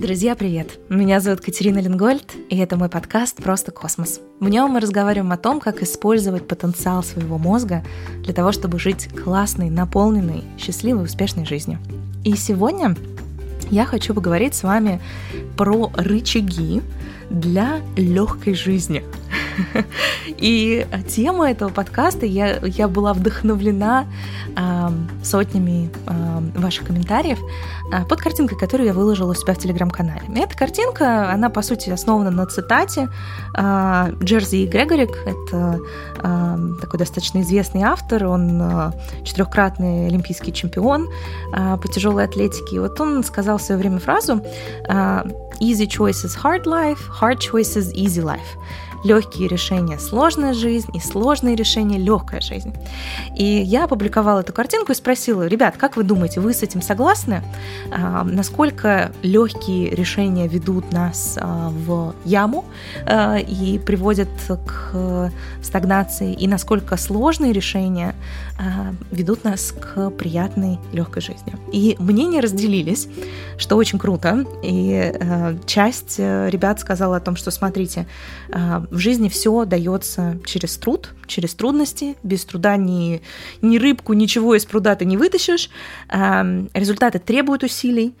Друзья, привет! Меня зовут Катерина Ленгольд, и это мой подкаст «Просто космос». В нем мы разговариваем о том, как использовать потенциал своего мозга для того, чтобы жить классной, наполненной, счастливой, успешной жизнью. И сегодня я хочу поговорить с вами про рычаги для легкой жизни – И тема этого подкаста, я, я была вдохновлена э, сотнями э, ваших комментариев э, под картинкой, которую я выложила у себя в телеграм-канале. Эта картинка, она, по сути, основана на цитате э, Джерзи Грегорик. Это э, такой достаточно известный автор, он э, четырехкратный олимпийский чемпион э, по тяжелой атлетике. И вот он сказал в свое время фразу «Easy choices – hard life, hard choices – easy life» легкие решения сложная жизнь и сложные решения легкая жизнь. И я опубликовала эту картинку и спросила, ребят, как вы думаете, вы с этим согласны? А, насколько легкие решения ведут нас а, в яму а, и приводят к стагнации, и насколько сложные решения ведут нас к приятной легкой жизни. И мнения разделились, что очень круто. И часть э, ребят сказала о том, что смотрите, в жизни все дается через труд, через трудности. Без труда ни, ни рыбку, ничего из пруда ты не вытащишь. Результаты требуют усилий.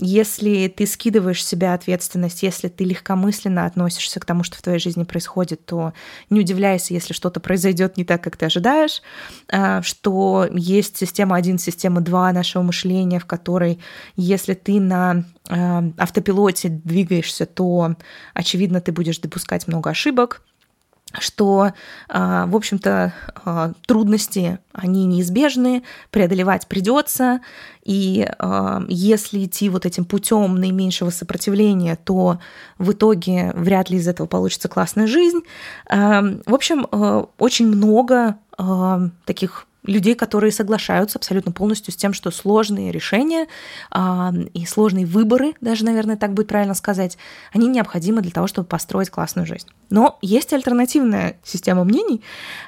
Если ты скидываешь с себя ответственность, если ты легкомысленно относишься к тому, что в твоей жизни происходит, то не удивляйся, если что-то произойдет не так, как ты ожидаешь, а, что есть система 1, система 2 нашего мышления, в которой, если ты на автопилоте двигаешься, то, очевидно, ты будешь допускать много ошибок, что, а, в общем-то, а, трудности, они неизбежны, преодолевать придется, и а, если идти вот этим путем наименьшего сопротивления, то в итоге вряд ли из этого получится классная жизнь. В общем, очень много таких людей, которые соглашаются абсолютно полностью с тем, что сложные решения э, и сложные выборы, даже, наверное, так будет правильно сказать, они необходимы для того, чтобы построить классную жизнь. Но есть альтернативная система мнений,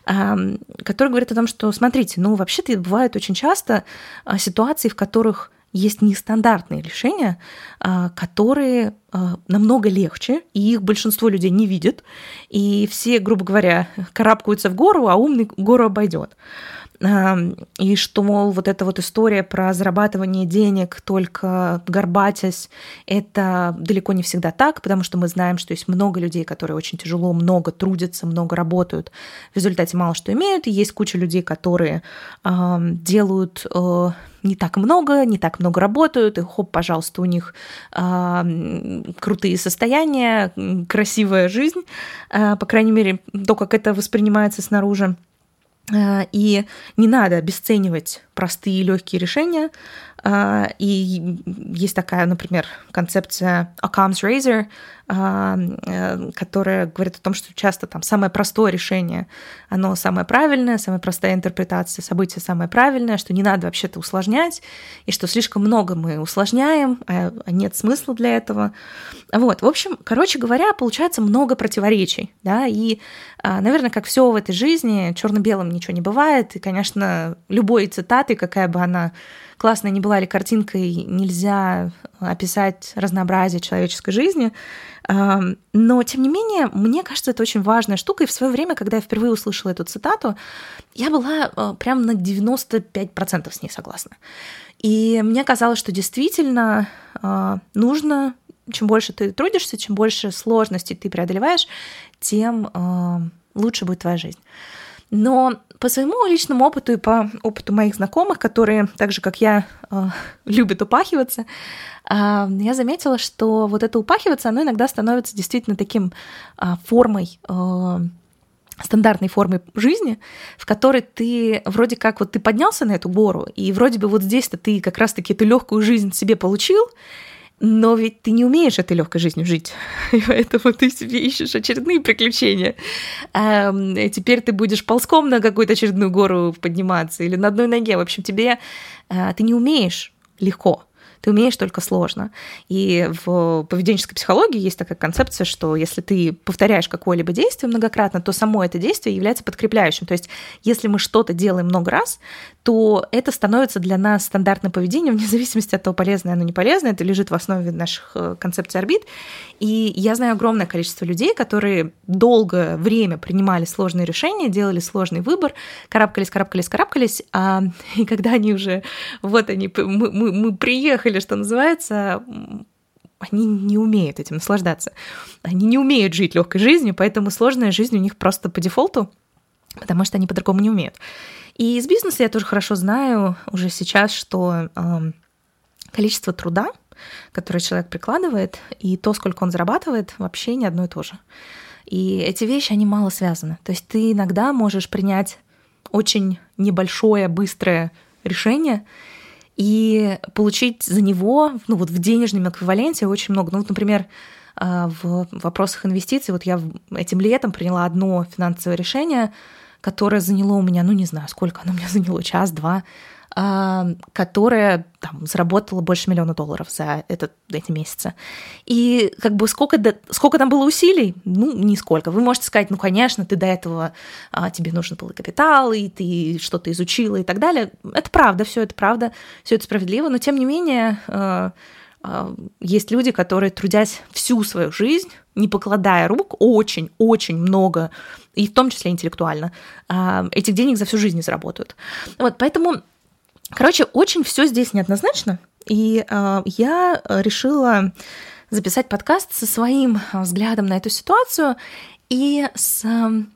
э, которая говорит о том, что, смотрите, ну, вообще-то бывают очень часто э, ситуации, в которых есть нестандартные решения, которые намного легче, и их большинство людей не видит, и все, грубо говоря, карабкаются в гору, а умный гору обойдет и что, мол, вот эта вот история про зарабатывание денег только горбатясь, это далеко не всегда так, потому что мы знаем, что есть много людей, которые очень тяжело, много трудятся, много работают, в результате мало что имеют, и есть куча людей, которые делают э, не так много, не так много работают, и хоп, пожалуйста, у них э, крутые состояния, красивая жизнь, э, по крайней мере, то, как это воспринимается снаружи. Э, и не надо обесценивать простые и легкие решения. А, и есть такая, например, концепция Occam's Razor, а, э, которая говорит о том, что часто там самое простое решение, оно самое правильное, самая простая интерпретация события самая правильная, что не надо вообще-то усложнять, и что слишком много мы усложняем, а нет смысла для этого. Вот, в общем, короче говоря, получается много противоречий, да, и, а, наверное, как все в этой жизни, черно-белым ничего не бывает, и, конечно, любой цитатой, какая бы она классной не была ли картинкой, нельзя описать разнообразие человеческой жизни. Но, тем не менее, мне кажется, это очень важная штука. И в свое время, когда я впервые услышала эту цитату, я была э, прям на 95% с ней согласна. И мне казалось, что действительно э, нужно чем больше ты трудишься, чем больше сложностей ты преодолеваешь, тем э, лучше будет твоя жизнь. Но по своему личному опыту и по опыту моих знакомых, которые, так же как я, э, любят упахиваться, э, я заметила, что вот это упахиваться, оно иногда становится действительно таким э, формой стандартной формой жизни, в которой ты вроде как вот ты поднялся на эту гору, и вроде бы вот здесь-то ты как раз-таки эту легкую жизнь себе получил, но ведь ты не умеешь этой легкой жизнью жить, и поэтому ты себе ищешь очередные приключения. И теперь ты будешь ползком на какую-то очередную гору подниматься или на одной ноге. В общем, тебе э, ты не умеешь легко ты умеешь только сложно. И в поведенческой психологии есть такая концепция, что если ты повторяешь какое-либо действие многократно, то само это действие является подкрепляющим. То есть если мы что-то делаем много раз, то это становится для нас стандартным поведением, вне зависимости от того, полезное оно не полезное, это лежит в основе наших э, концепций орбит. И я знаю огромное количество людей, которые долгое время принимали сложные решения, делали сложный выбор, карабкались, карабкались, карабкались, а, и когда они уже, вот они, мы, мы, мы приехали, что называется, они не умеют этим наслаждаться. Они не умеют жить легкой жизнью, поэтому сложная жизнь у них просто по дефолту, потому что они по-другому не умеют. И из бизнеса я тоже хорошо знаю уже сейчас, что э, количество труда, которое человек прикладывает, и то, сколько он зарабатывает, вообще не одно и то же. И эти вещи, они мало связаны. То есть ты иногда можешь принять очень небольшое, быстрое решение и получить за него, ну вот в денежном эквиваленте очень много. Ну вот, например, а, в вопросах инвестиций, вот я этим летом приняла одно финансовое решение, которое заняло у меня, ну не знаю, сколько оно у меня заняло, час-два, которая там, заработала больше миллиона долларов за этот, эти месяцы. И как бы сколько, сколько там было усилий? Ну, нисколько. Вы можете сказать, ну, конечно, ты до этого, а, тебе нужен был капитал, и ты что-то изучила и так далее. Это правда, все это правда, все это справедливо, но тем не менее а, а, есть люди, которые, трудясь всю свою жизнь, не покладая рук, очень-очень много, и в том числе интеллектуально, а, этих денег за всю жизнь не заработают. Вот, поэтому Короче, очень все здесь неоднозначно, и э, я решила записать подкаст со своим взглядом на эту ситуацию и с,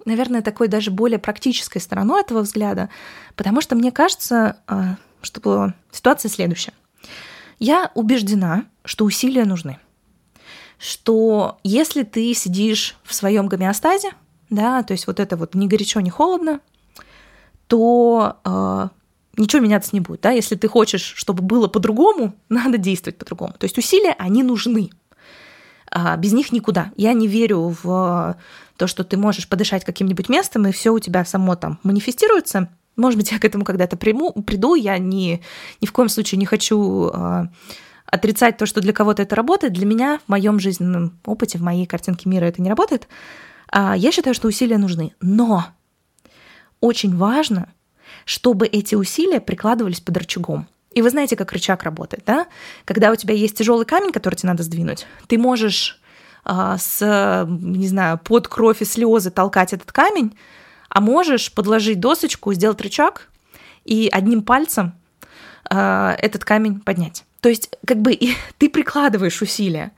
наверное, такой даже более практической стороной этого взгляда, потому что мне кажется, э, что ситуация следующая. Я убеждена, что усилия нужны. Что если ты сидишь в своем гомеостазе, да, то есть вот это вот ни горячо, ни холодно, то ничего меняться не будет. Да? Если ты хочешь, чтобы было по-другому, надо действовать по-другому. То есть усилия, они нужны. А без них никуда. Я не верю в то, что ты можешь подышать каким-нибудь местом, и все у тебя само там манифестируется. Может быть, я к этому когда-то приму, приду. Я ни, ни в коем случае не хочу э, отрицать то, что для кого-то это работает. Для меня в моем жизненном опыте, в моей картинке мира это не работает. А я считаю, что усилия нужны. Но очень важно чтобы эти усилия прикладывались под рычагом. И вы знаете, как рычаг работает, да? Когда у тебя есть тяжелый камень, который тебе надо сдвинуть, ты можешь э, с, не знаю, под кровь и слезы толкать этот камень, а можешь подложить досочку, сделать рычаг и одним пальцем э, этот камень поднять. То есть, как бы ты прикладываешь усилия,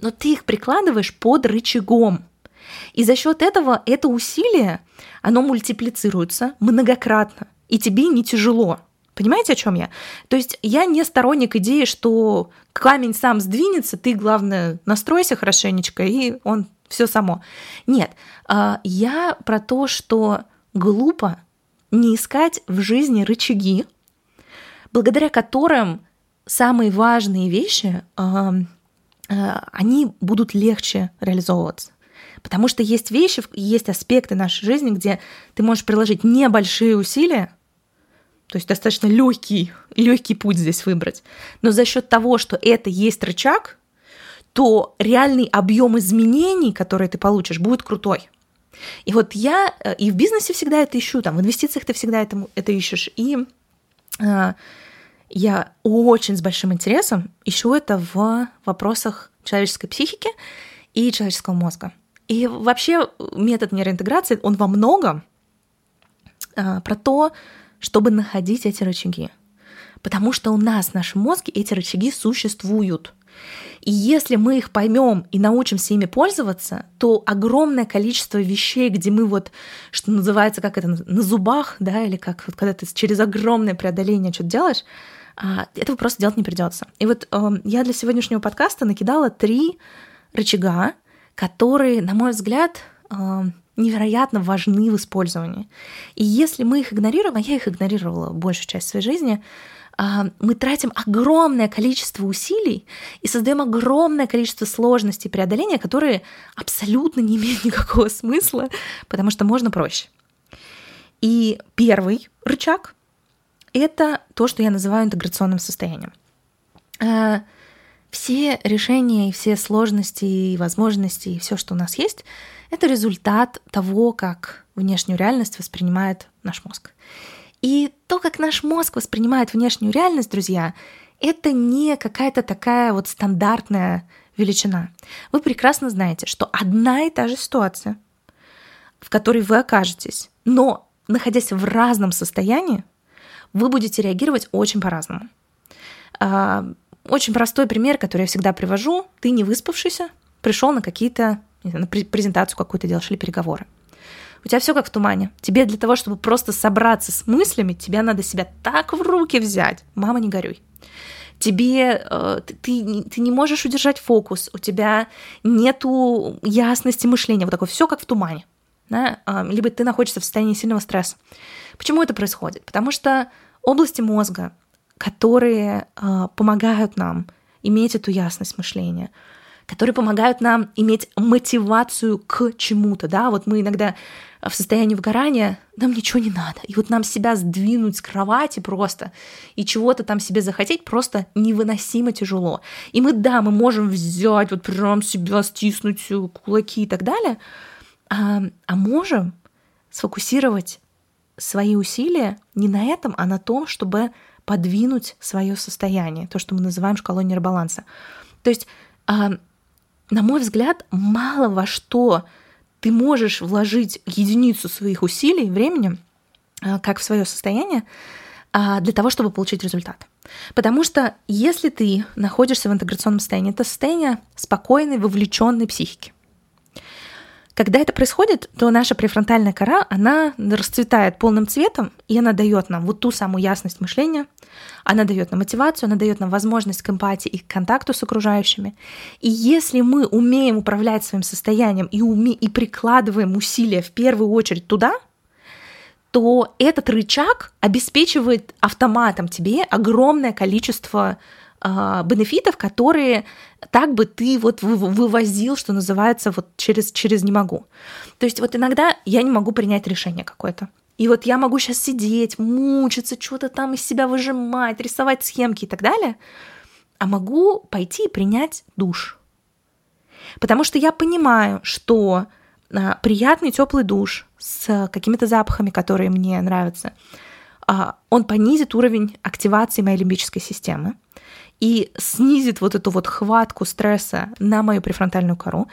но ты их прикладываешь под рычагом. И за счет этого это усилие, оно мультиплицируется многократно и тебе не тяжело. Понимаете, о чем я? То есть я не сторонник идеи, что камень сам сдвинется, ты, главное, настройся хорошенечко, и он все само. Нет, а, я про то, что глупо не искать в жизни рычаги, благодаря которым самые важные вещи, а, они будут легче реализовываться. Потому что есть вещи, есть аспекты нашей жизни, где ты можешь приложить небольшие усилия, то есть достаточно легкий, легкий путь здесь выбрать. Но за счет того, что это есть рычаг, то реальный объем изменений, которые ты получишь, будет крутой. И вот я э, и в бизнесе всегда это ищу, там, в инвестициях ты всегда это, это ищешь. И э, я очень с большим интересом ищу это в вопросах человеческой психики и человеческого мозга. И вообще метод нейроинтеграции, он во многом э, про то, чтобы находить эти рычаги. Потому что у нас в нашем мозге эти рычаги существуют. И если мы их поймем и научимся ими пользоваться, то огромное количество вещей, где мы вот, что называется, как это, на зубах, да, или как вот когда ты через огромное преодоление что-то делаешь, а, этого просто делать не придется. И вот эм, я для сегодняшнего подкаста накидала три рычага, которые, на мой взгляд, эм, невероятно важны в использовании. И если мы их игнорируем, а я их игнорировала большую часть своей жизни, а, мы тратим огромное количество усилий и создаем огромное количество сложностей преодоления, которые абсолютно не имеют никакого смысла, потому что можно проще. И первый рычаг — это то, что я называю интеграционным состоянием. А, все решения и все сложности и возможности и все, что у нас есть, это результат того, как внешнюю реальность воспринимает наш мозг. И то, как наш мозг воспринимает внешнюю реальность, друзья, это не какая-то такая вот стандартная величина. Вы прекрасно знаете, что одна и та же ситуация, в которой вы окажетесь, но находясь в разном состоянии, вы будете реагировать очень по-разному. А, очень простой пример, который я всегда привожу. Ты не выспавшийся, пришел на какие-то, на презентацию какую-то делаешь или переговоры. У тебя все как в тумане. Тебе для того, чтобы просто собраться с мыслями, тебе надо себя так в руки взять. Мама, не горюй. Тебе э, ты, ты, ты не можешь удержать фокус, у тебя нету ясности мышления, вот такое все как в тумане. Да? Э, либо ты находишься в состоянии сильного стресса. Почему это происходит? Потому что области мозга, которые э, помогают нам иметь эту ясность мышления, которые помогают нам иметь мотивацию к чему-то, да, вот мы иногда в состоянии выгорания, нам ничего не надо, и вот нам себя сдвинуть с кровати просто и чего-то там себе захотеть просто невыносимо тяжело. И мы, да, мы можем взять, вот прям себя стиснуть кулаки и так далее, а, а можем сфокусировать свои усилия не на этом, а на том, чтобы подвинуть свое состояние, то, что мы называем шкалой нейробаланса. То есть а, на мой взгляд, мало во что ты можешь вложить единицу своих усилий, времени, а, как в свое состояние, а, для того, чтобы получить результат. Потому что если ты находишься в интеграционном состоянии, это состояние спокойной, вовлеченной психики. Когда это происходит, то наша префронтальная кора, она расцветает полным цветом, и она дает нам вот ту самую ясность мышления, она дает нам мотивацию, она дает нам возможность к эмпатии и к контакту с окружающими. И если мы умеем управлять своим состоянием и, уме- и прикладываем усилия в первую очередь туда, то этот рычаг обеспечивает автоматом тебе огромное количество э, бенефитов, которые так бы ты вот вывозил, что называется, вот через, через не могу. То есть вот иногда я не могу принять решение какое-то. И вот я могу сейчас сидеть, мучиться, что-то там из себя выжимать, рисовать схемки и так далее, а могу пойти и принять душ. Потому что я понимаю, что а, приятный теплый душ с какими-то запахами, которые мне нравятся, а, он понизит уровень активации моей лимбической системы и снизит вот эту вот хватку стресса на мою префронтальную кору.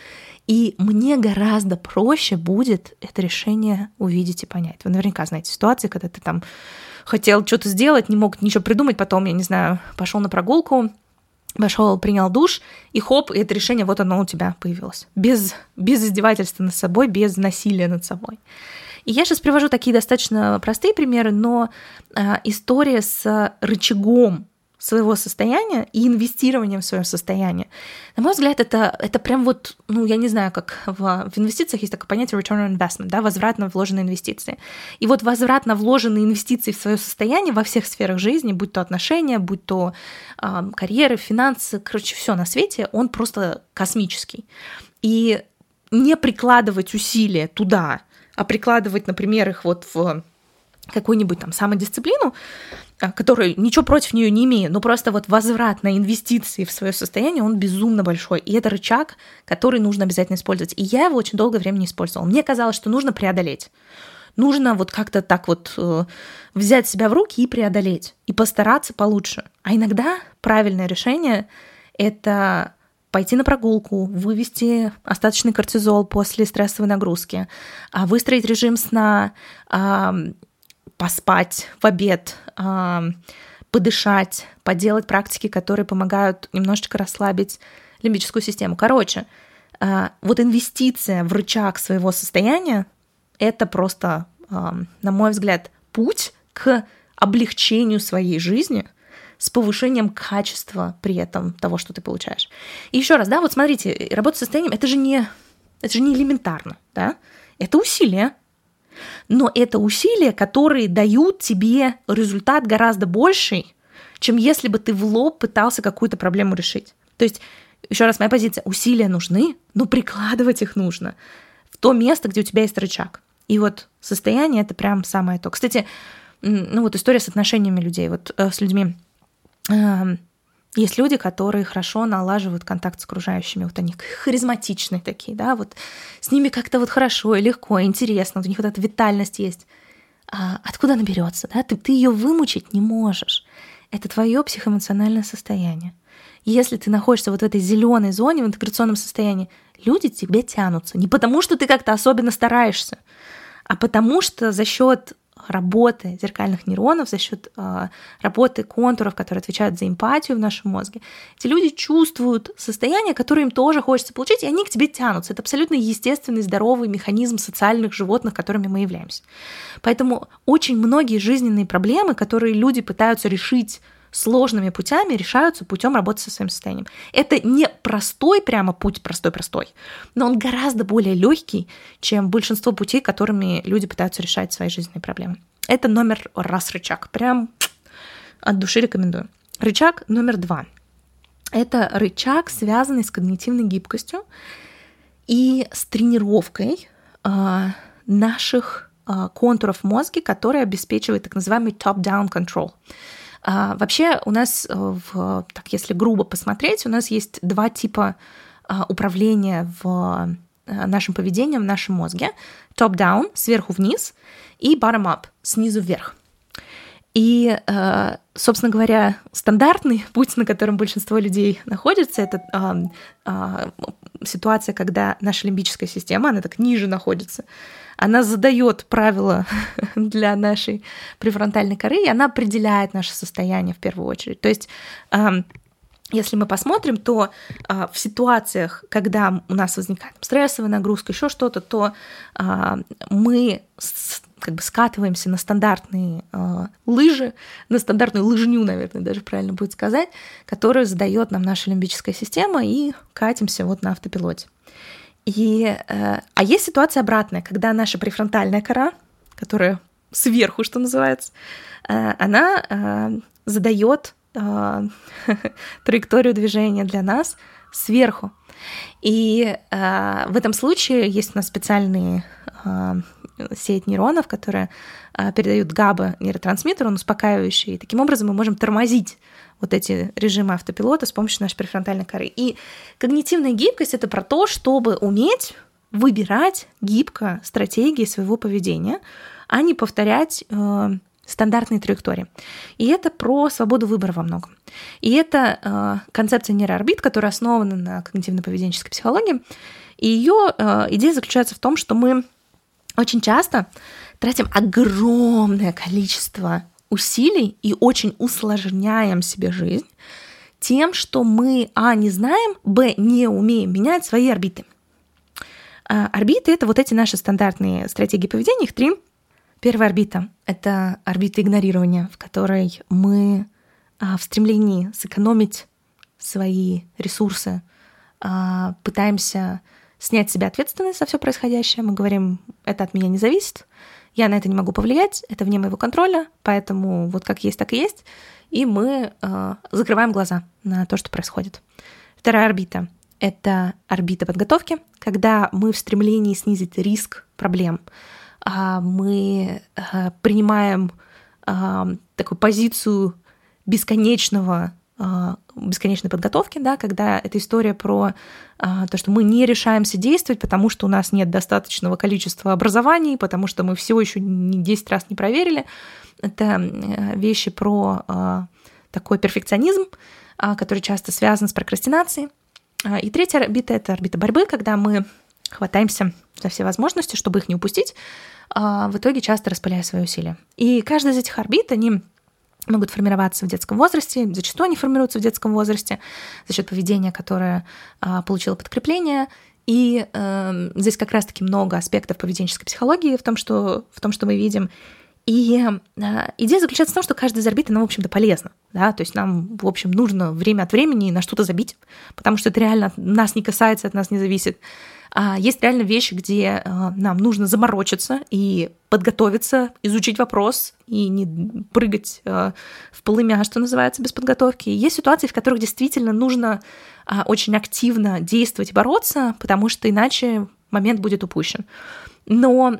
И мне гораздо проще будет это решение увидеть и понять. Вы наверняка знаете ситуации, когда ты там хотел что-то сделать, не мог ничего придумать, потом, я не знаю, пошел на прогулку, пошел, принял душ, и хоп, и это решение, вот оно у тебя появилось. Без, без издевательства над собой, без насилия над собой. И я сейчас привожу такие достаточно простые примеры, но э, история с рычагом своего состояния и инвестированием в свое состояние. На мой взгляд, это, это прям вот, ну, я не знаю, как в, в инвестициях есть такое понятие return on investment, да, возврат на вложенные инвестиции. И вот возврат на вложенные инвестиции в свое состояние во всех сферах жизни, будь то отношения, будь то э, карьеры, финансы, короче, все на свете, он просто космический. И не прикладывать усилия туда, а прикладывать, например, их вот в какую-нибудь там самодисциплину, который ничего против нее не имею, но просто вот возврат на инвестиции в свое состояние, он безумно большой. И это рычаг, который нужно обязательно использовать. И я его очень долгое время не использовала. Мне казалось, что нужно преодолеть. Нужно вот как-то так вот э, взять себя в руки и преодолеть, и постараться получше. А иногда правильное решение — это пойти на прогулку, вывести остаточный кортизол после стрессовой нагрузки, а выстроить режим сна, поспать в обед, подышать, поделать практики, которые помогают немножечко расслабить лимбическую систему. Короче, а, вот инвестиция в рычаг своего состояния — это просто, на мой взгляд, путь к облегчению своей жизни с повышением качества при этом того, что ты получаешь. И еще раз, да, вот смотрите, работа с состоянием — это же не, это же не элементарно, да? Это усилие, но это усилия, которые дают тебе результат гораздо больший, чем если бы ты в лоб пытался какую-то проблему решить. То есть, еще раз, моя позиция, усилия нужны, но прикладывать их нужно в то место, где у тебя есть рычаг. И вот состояние — это прям самое то. Кстати, ну вот история с отношениями людей, вот э, с людьми. Есть люди, которые хорошо налаживают контакт с окружающими, вот они харизматичные такие, да, вот с ними как-то вот хорошо и легко, и интересно, вот у них вот эта витальность есть. А откуда она берется, да? Ты, ты ее вымучить не можешь. Это твое психоэмоциональное состояние. Если ты находишься вот в этой зеленой зоне, в интеграционном состоянии, люди тебе тянутся. Не потому, что ты как-то особенно стараешься, а потому что за счет работы зеркальных нейронов, за счет э, а, работы контуров, которые отвечают за эмпатию в нашем мозге, эти люди чувствуют состояние, которое им тоже хочется получить, и они к тебе тянутся. Это абсолютно естественный, здоровый механизм социальных животных, которыми мы являемся. Поэтому очень многие жизненные проблемы, которые люди пытаются решить сложными путями решаются путем работы со своим состоянием. Это не простой прямо путь, простой-простой, но он гораздо более легкий, чем большинство путей, которыми люди пытаются решать свои жизненные проблемы. Это номер раз рычаг. Прям от души рекомендую. Рычаг номер два. Это рычаг, связанный с когнитивной гибкостью и с тренировкой э, наших э, контуров мозга, которые обеспечивают так называемый top-down control. А, вообще у нас, э, в, так если грубо посмотреть, у нас есть два типа а, управления в э, нашим поведением в нашем мозге. Top-down, сверху вниз, и bottom-up, снизу вверх. И, э, собственно говоря, стандартный путь, на котором большинство людей находится, это ситуация, когда наша лимбическая система, она так ниже находится, она задает правила для нашей префронтальной коры, и она определяет наше состояние в первую очередь. То есть если мы посмотрим, то а, в ситуациях, когда у нас возникает стрессовая нагрузка, еще что-то, то а, мы с, как бы скатываемся на стандартные а, лыжи, на стандартную лыжню, наверное, даже правильно будет сказать, которую задает нам наша лимбическая система, и катимся вот на автопилоте. И, э, а есть ситуация обратная, когда наша префронтальная кора, которая сверху, что называется, э, она э, задает траекторию движения для нас сверху. И э, в этом случае есть у нас специальные э, сеть нейронов, которые э, передают ГАБА нейротрансмиттер, он успокаивающий. И таким образом мы можем тормозить вот эти режимы автопилота с помощью нашей префронтальной коры. И когнитивная гибкость — это про то, чтобы уметь выбирать гибко стратегии своего поведения, а не повторять э, стандартные траектории. И это про свободу выбора во многом. И это э, концепция нейроорбит, которая основана на когнитивно-поведенческой психологии. И ее э, идея заключается в том, что мы очень часто тратим огромное количество усилий и очень усложняем себе жизнь тем, что мы, а, не знаем, б, не умеем менять свои орбиты. А, орбиты — это вот эти наши стандартные стратегии поведения, их три. Первая орбита — это орбита игнорирования, в которой мы а, в стремлении сэкономить свои ресурсы а, пытаемся снять с себя ответственность за все происходящее. Мы говорим, это от меня не зависит, я на это не могу повлиять, это вне моего контроля, поэтому вот как есть, так и есть. И мы э, закрываем глаза на то, что происходит. Вторая орбита — это орбита подготовки, когда мы в стремлении снизить риск проблем, э, мы э, принимаем э, такую позицию бесконечного бесконечной подготовки, да, когда эта история про а, то, что мы не решаемся действовать, потому что у нас нет достаточного количества образований, потому что мы все еще не 10 раз не проверили. Это э, вещи про а, такой перфекционизм, который часто связан с прокрастинацией. И третья орбита — это орбита борьбы, когда мы хватаемся за все возможности, чтобы их не упустить, в итоге часто распыляя свои усилия. И каждая из этих орбит, они могут формироваться в детском возрасте, зачастую они формируются в детском возрасте за счет поведения, которое а, получило подкрепление. И э, здесь как раз-таки много аспектов поведенческой психологии в том, что, в том, что мы видим. И э, идея заключается в том, что каждая из орбит, она, в общем-то, полезна. Да? То есть нам, в общем, нужно время от времени на что-то забить, потому что это реально нас не касается, от нас не зависит. А есть реально вещи, где э, нам нужно заморочиться и подготовиться, изучить вопрос и не прыгать э, в полымя, что называется, без подготовки. Есть ситуации, в которых действительно нужно а, очень активно действовать бороться, потому что иначе момент будет упущен. Но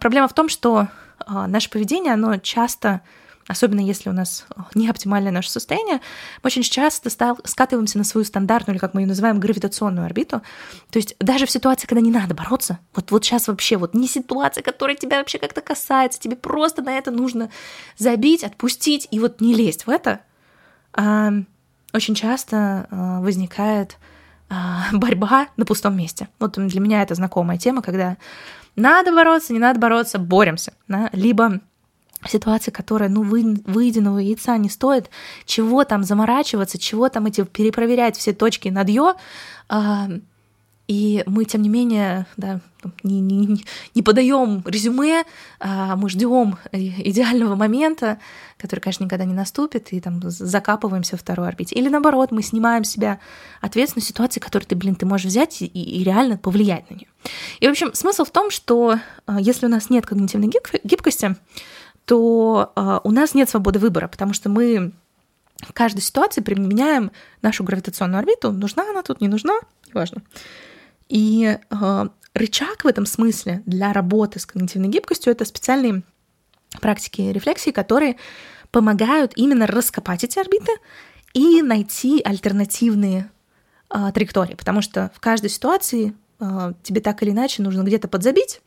проблема в том, что наше поведение, оно часто особенно если у нас не оптимальное наше состояние, мы очень часто скатываемся на свою стандартную, или как мы ее называем, гравитационную орбиту. То есть даже в ситуации, когда не надо бороться, вот, вот сейчас вообще вот не ситуация, которая тебя вообще как-то касается, тебе просто на это нужно забить, отпустить и вот не лезть в это, а, очень часто а, возникает а, борьба на пустом месте. Вот для меня это знакомая тема, когда надо бороться, не надо бороться, боремся. Да? Либо ситуация, которая, ну, вы, выеденного яйца не стоит, чего там заморачиваться, чего там эти перепроверять все точки над «ё», а, и мы, тем не менее, да, не, не, не подаем резюме, а мы ждем идеального момента, который, конечно, никогда не наступит, и там закапываемся в второй орбите. Или наоборот, мы снимаем с себя ответственность ситуации, которую ты, блин, ты можешь взять и, и реально повлиять на нее. И, в общем, смысл в том, что а, если у нас нет когнитивной гибкости, то э, у нас нет свободы выбора, потому что мы в каждой ситуации применяем нашу гравитационную орбиту. Нужна она тут, не нужна, неважно. И э, рычаг в этом смысле для работы с когнитивной гибкостью это специальные практики рефлексии, которые помогают именно раскопать эти орбиты и найти альтернативные э, траектории, потому что в каждой ситуации э, тебе так или иначе нужно где-то подзабить,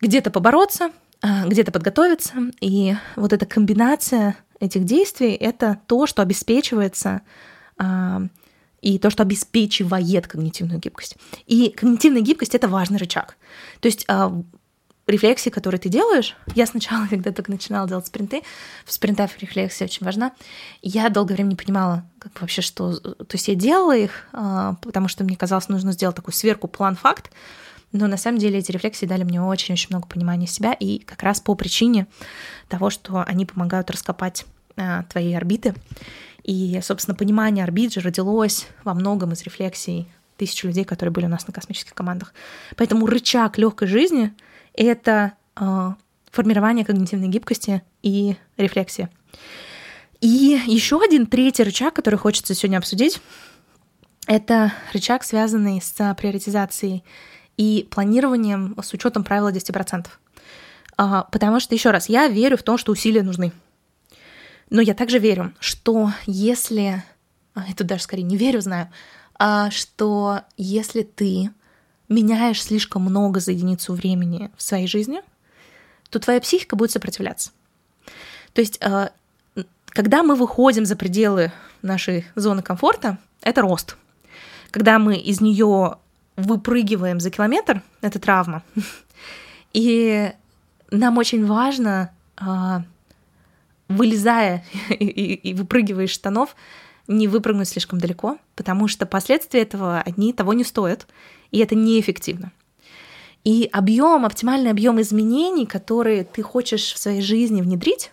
где-то побороться, а, где-то подготовиться. И вот эта комбинация этих действий — это то, что обеспечивается а, и то, что обеспечивает когнитивную гибкость. И когнитивная гибкость — это важный рычаг. То есть а, рефлексии, которые ты делаешь, я сначала, когда только начинала делать спринты, в спринтах рефлексия очень важна, я долгое время не понимала, как вообще что... То есть я делала их, потому что мне казалось, нужно сделать такую сверку план-факт, но на самом деле эти рефлексии дали мне очень-очень много понимания себя, и как раз по причине того, что они помогают раскопать а, твои орбиты. И, собственно, понимание орбит же родилось во многом из рефлексий тысяч людей, которые были у нас на космических командах. Поэтому рычаг легкой жизни — это э, формирование когнитивной гибкости и рефлексия. И еще один третий рычаг, который хочется сегодня обсудить, это рычаг, связанный с приоритизацией и планированием с учетом правила 10%. А, потому что, еще раз, я верю в то, что усилия нужны. Но я также верю, что если... А, я тут даже скорее не верю, знаю, а, что если ты меняешь слишком много за единицу времени в своей жизни, то твоя психика будет сопротивляться. То есть, а, когда мы выходим за пределы нашей зоны комфорта, это рост. Когда мы из нее выпрыгиваем за километр, это травма. И нам очень важно, а, вылезая и выпрыгивая из штанов, не выпрыгнуть слишком далеко, потому что последствия этого одни того не стоят, и это неэффективно. И объем, оптимальный объем изменений, которые ты хочешь в своей жизни внедрить,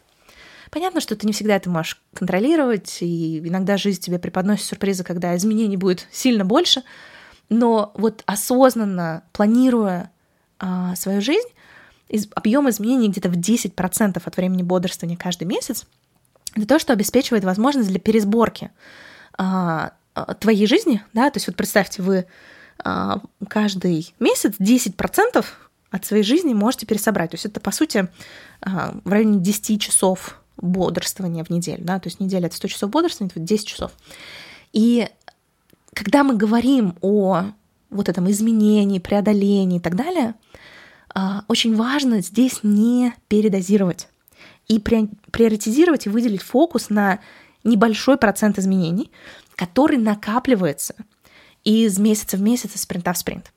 понятно, что ты не всегда это можешь контролировать, и иногда жизнь тебе преподносит сюрпризы, когда изменений будет сильно больше — но вот осознанно планируя а, свою жизнь, из, объем изменений где-то в 10% от времени бодрствования каждый месяц, это то, что обеспечивает возможность для пересборки а, а твоей жизни, да, то есть вот представьте, вы а, каждый месяц 10% от своей жизни можете пересобрать, то есть это, по сути, а, в районе 10 часов бодрствования в неделю, да, то есть неделя это 100 часов бодрствования, это 10 часов. И когда мы говорим о вот этом изменении, преодолении и так далее, очень важно здесь не передозировать и приоритизировать и выделить фокус на небольшой процент изменений, который накапливается из месяца в месяц, из спринта в спринт.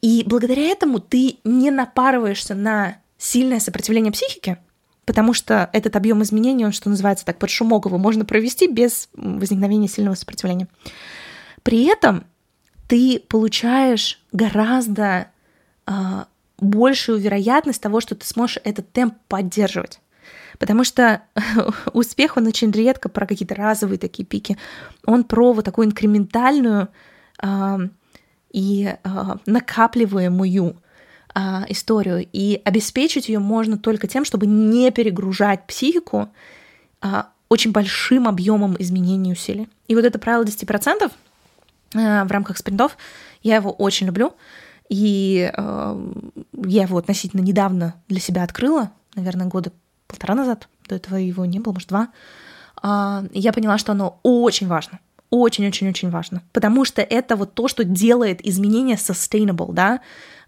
И благодаря этому ты не напарываешься на сильное сопротивление психики, потому что этот объем изменений, он, что называется так, под шумок его можно провести без возникновения сильного сопротивления. При этом ты получаешь гораздо э, большую вероятность того, что ты сможешь этот темп поддерживать. Потому что успех, он очень редко про какие-то разовые такие пики. Он про вот такую инкрементальную э, и э, накапливаемую э, историю. И обеспечить ее можно только тем, чтобы не перегружать психику э, очень большим объемом изменений усилий. И вот это правило 10%, Э, в рамках спринтов. Я его очень люблю. И э, я его относительно недавно для себя открыла, наверное, года полтора назад, до этого его не было, может, два. А, я поняла, что оно очень важно. Очень-очень-очень важно, потому что это вот то, что делает изменения sustainable, да,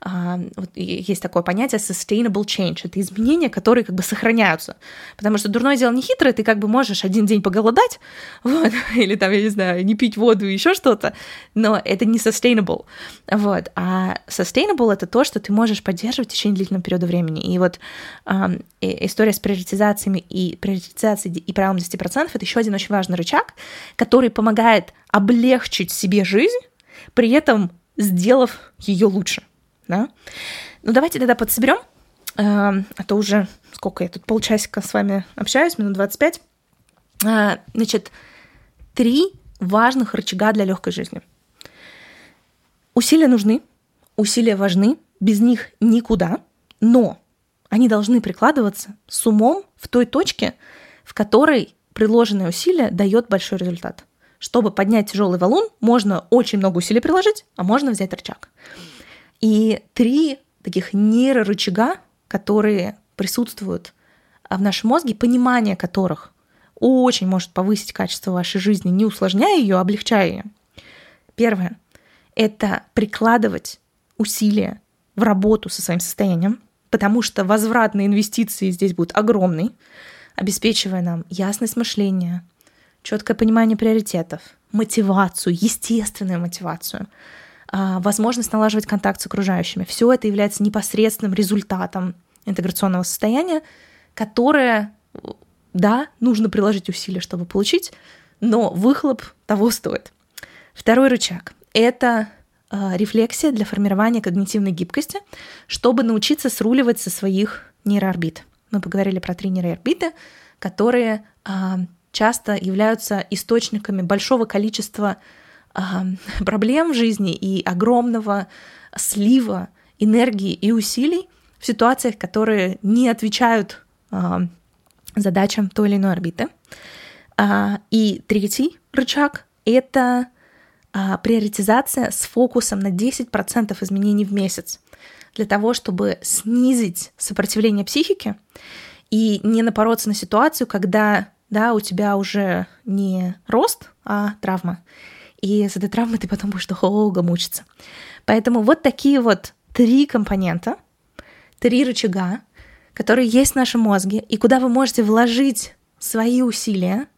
вот есть такое понятие sustainable change. Это изменения, которые как бы сохраняются. Потому что дурное дело не хитрое, ты как бы можешь один день поголодать, вот, или там, я не знаю, не пить воду еще что-то, но это не sustainable. Вот. А sustainable — это то, что ты можешь поддерживать в течение длительного периода времени. И вот э, история с приоритизациями и приоритизацией и правилом 10% — это еще один очень важный рычаг, который помогает облегчить себе жизнь, при этом сделав ее лучше. Да? Ну, давайте тогда подсоберем, а, а то уже сколько я тут полчасика с вами общаюсь, минут 25. А, значит, три важных рычага для легкой жизни. Усилия нужны, усилия важны, без них никуда, но они должны прикладываться с умом в той точке, в которой приложенное усилие дает большой результат. Чтобы поднять тяжелый валун, можно очень много усилий приложить, а можно взять рычаг. И три таких нейрорычага, которые присутствуют в нашем мозге, понимание которых очень может повысить качество вашей жизни, не усложняя ее, а облегчая ее. Первое — это прикладывать усилия в работу со своим состоянием, потому что возврат на инвестиции здесь будет огромный, обеспечивая нам ясность мышления, четкое понимание приоритетов, мотивацию, естественную мотивацию — а, возможность налаживать контакт с окружающими. Все это является непосредственным результатом интеграционного состояния, которое, да, нужно приложить усилия, чтобы получить, но выхлоп того стоит. Второй рычаг — это э, рефлексия для формирования когнитивной гибкости, чтобы научиться сруливать со своих нейроорбит. Мы поговорили про три нейроорбиты, которые э, часто являются источниками большого количества проблем в жизни и огромного слива энергии и усилий в ситуациях, которые не отвечают задачам той или иной орбиты. А, и третий рычаг — это а, приоритизация с фокусом на 10% изменений в месяц для того, чтобы снизить сопротивление психики и не напороться на ситуацию, когда да, у тебя уже не рост, а травма и с этой травмой ты потом будешь долго мучиться. Поэтому вот такие вот три компонента, три рычага, которые есть в нашем мозге, и куда вы можете вложить свои усилия,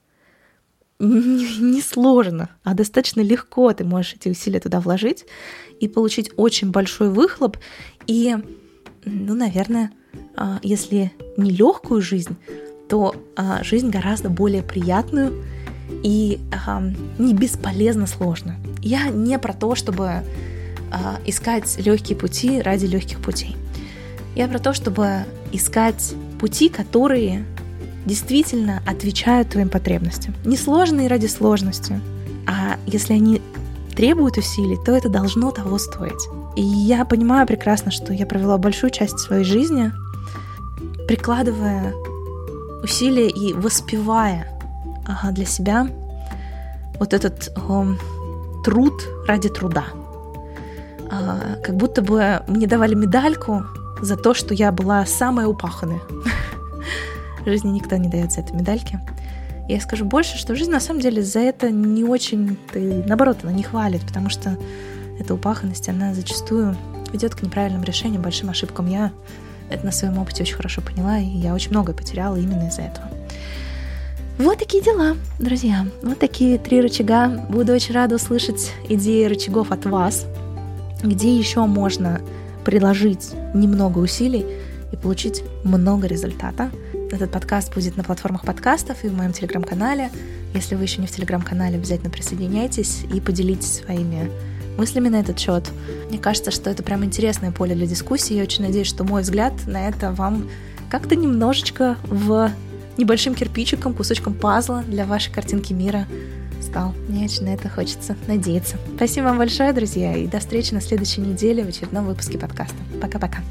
не сложно, а достаточно легко ты можешь эти усилия туда вложить и получить очень большой выхлоп. И, ну, наверное, а, если не легкую жизнь, то а, жизнь гораздо более приятную и э, не бесполезно сложно. Я не про то, чтобы э, искать легкие пути ради легких путей. Я про то, чтобы искать пути, которые действительно отвечают твоим потребностям. Не сложные ради сложности, а если они требуют усилий, то это должно того стоить. И я понимаю прекрасно, что я провела большую часть своей жизни, прикладывая усилия и воспевая для себя вот этот э, труд ради труда. А, как будто бы мне давали медальку за то, что я была самая упаханная. Жизни никто не дает за это медальки. Я скажу больше, что жизнь на самом деле за это не очень, ты, наоборот, она не хвалит, потому что эта упаханность, она зачастую ведет к неправильным решениям, большим ошибкам. Я это на своем опыте очень хорошо поняла, и я очень многое потеряла именно из-за этого. Вот такие дела, друзья. Вот такие три рычага. Буду очень рада услышать идеи рычагов от вас. Где еще можно приложить немного усилий и получить много результата. Этот подкаст будет на платформах подкастов и в моем телеграм-канале. Если вы еще не в телеграм-канале, обязательно присоединяйтесь и поделитесь своими мыслями на этот счет. Мне кажется, что это прям интересное поле для дискуссии. Я очень надеюсь, что мой взгляд на это вам как-то немножечко в небольшим кирпичиком, кусочком пазла для вашей картинки мира стал. Мне очень на это хочется надеяться. Спасибо вам большое, друзья, и до встречи на следующей неделе в очередном выпуске подкаста. Пока-пока.